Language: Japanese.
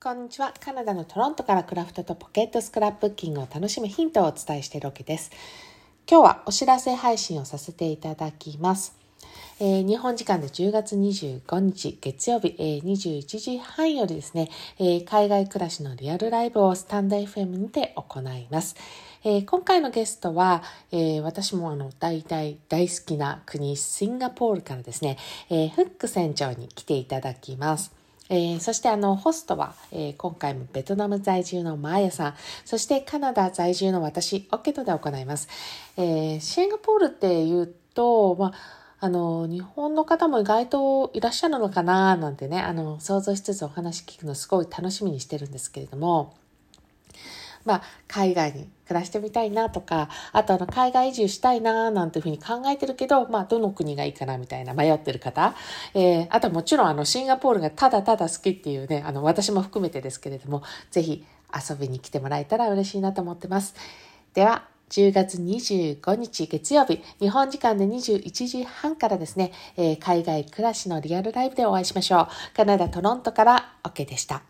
こんにちは。カナダのトロントからクラフトとポケットスクラップッキングを楽しむヒントをお伝えしているわけです。今日はお知らせ配信をさせていただきます。えー、日本時間で10月25日月曜日、えー、21時半よりですね、えー、海外暮らしのリアルライブをスタンド FM にて行います。えー、今回のゲストは、えー、私もあの大大大好きな国シンガポールからですね、えー、フック船長に来ていただきます。えー、そしてあのホストは、えー、今回もベトナム在住のマーヤさん、そしてカナダ在住の私、オケトで行います。えー、シンガポールって言うと、まああの、日本の方も意外といらっしゃるのかななんてね、あの、想像しつつお話聞くのすごい楽しみにしてるんですけれども、まあ、海外に暮らしてみたいなとか、あとあの、海外移住したいななんていうふうに考えてるけど、まあ、どの国がいいかなみたいな迷ってる方、えー、あともちろんあの、シンガポールがただただ好きっていうね、あの、私も含めてですけれども、ぜひ遊びに来てもらえたら嬉しいなと思ってます。では、10月25日月曜日、日本時間で21時半からですね、えー、海外暮らしのリアルライブでお会いしましょう。カナダ・トロントから OK でした。